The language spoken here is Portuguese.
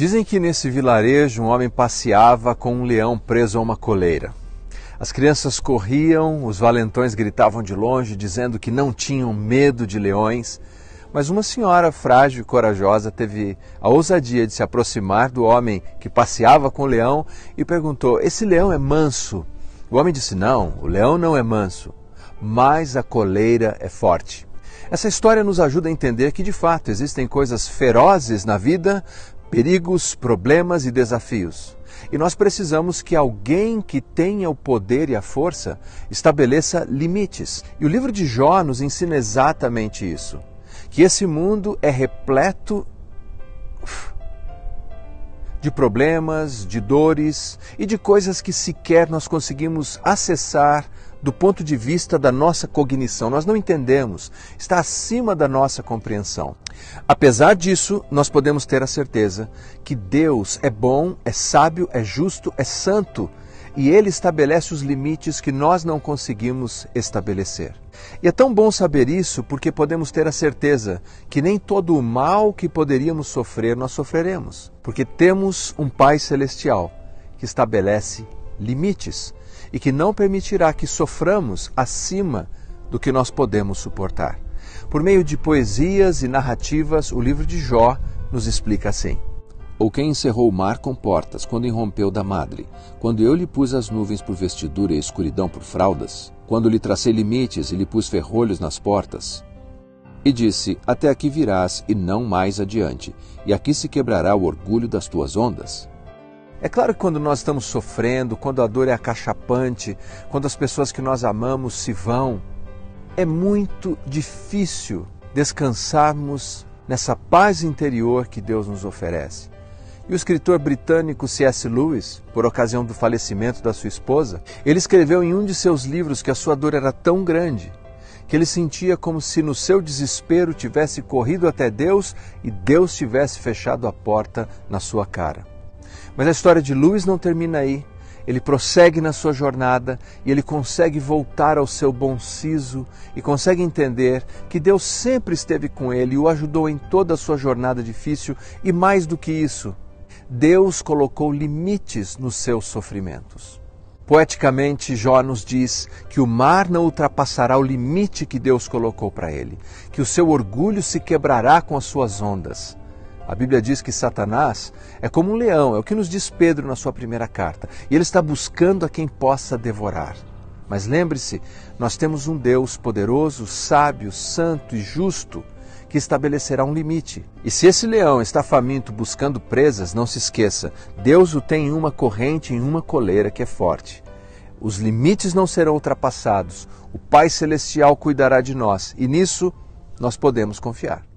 Dizem que nesse vilarejo um homem passeava com um leão preso a uma coleira. As crianças corriam, os valentões gritavam de longe, dizendo que não tinham medo de leões. Mas uma senhora frágil e corajosa teve a ousadia de se aproximar do homem que passeava com o leão e perguntou: Esse leão é manso? O homem disse: Não, o leão não é manso, mas a coleira é forte. Essa história nos ajuda a entender que, de fato, existem coisas ferozes na vida, perigos, problemas e desafios. E nós precisamos que alguém que tenha o poder e a força estabeleça limites. E o livro de Jó nos ensina exatamente isso: que esse mundo é repleto de problemas, de dores e de coisas que sequer nós conseguimos acessar do ponto de vista da nossa cognição. Nós não entendemos, está acima da nossa compreensão. Apesar disso, nós podemos ter a certeza que Deus é bom, é sábio, é justo, é santo e ele estabelece os limites que nós não conseguimos estabelecer. E é tão bom saber isso porque podemos ter a certeza que nem todo o mal que poderíamos sofrer nós sofreremos, porque temos um Pai celestial que estabelece limites e que não permitirá que soframos acima do que nós podemos suportar. Por meio de poesias e narrativas, o livro de Jó nos explica assim: Ou quem encerrou o mar com portas, quando irrompeu da madre, quando eu lhe pus as nuvens por vestidura e a escuridão por fraldas, quando lhe tracei limites e lhe pus ferrolhos nas portas, e disse: Até aqui virás e não mais adiante, e aqui se quebrará o orgulho das tuas ondas. É claro que quando nós estamos sofrendo, quando a dor é acachapante, quando as pessoas que nós amamos se vão, é muito difícil descansarmos nessa paz interior que Deus nos oferece. E o escritor britânico C.S. Lewis, por ocasião do falecimento da sua esposa, ele escreveu em um de seus livros que a sua dor era tão grande que ele sentia como se no seu desespero tivesse corrido até Deus e Deus tivesse fechado a porta na sua cara. Mas a história de Lewis não termina aí. Ele prossegue na sua jornada e ele consegue voltar ao seu bom siso e consegue entender que Deus sempre esteve com ele e o ajudou em toda a sua jornada difícil e mais do que isso, Deus colocou limites nos seus sofrimentos. Poeticamente, Jó nos diz que o mar não ultrapassará o limite que Deus colocou para ele, que o seu orgulho se quebrará com as suas ondas a Bíblia diz que Satanás é como um leão, é o que nos diz Pedro na sua primeira carta, e ele está buscando a quem possa devorar. Mas lembre-se, nós temos um Deus poderoso, sábio, santo e justo que estabelecerá um limite. E se esse leão está faminto buscando presas, não se esqueça, Deus o tem em uma corrente, em uma coleira que é forte. Os limites não serão ultrapassados. O Pai Celestial cuidará de nós e nisso nós podemos confiar.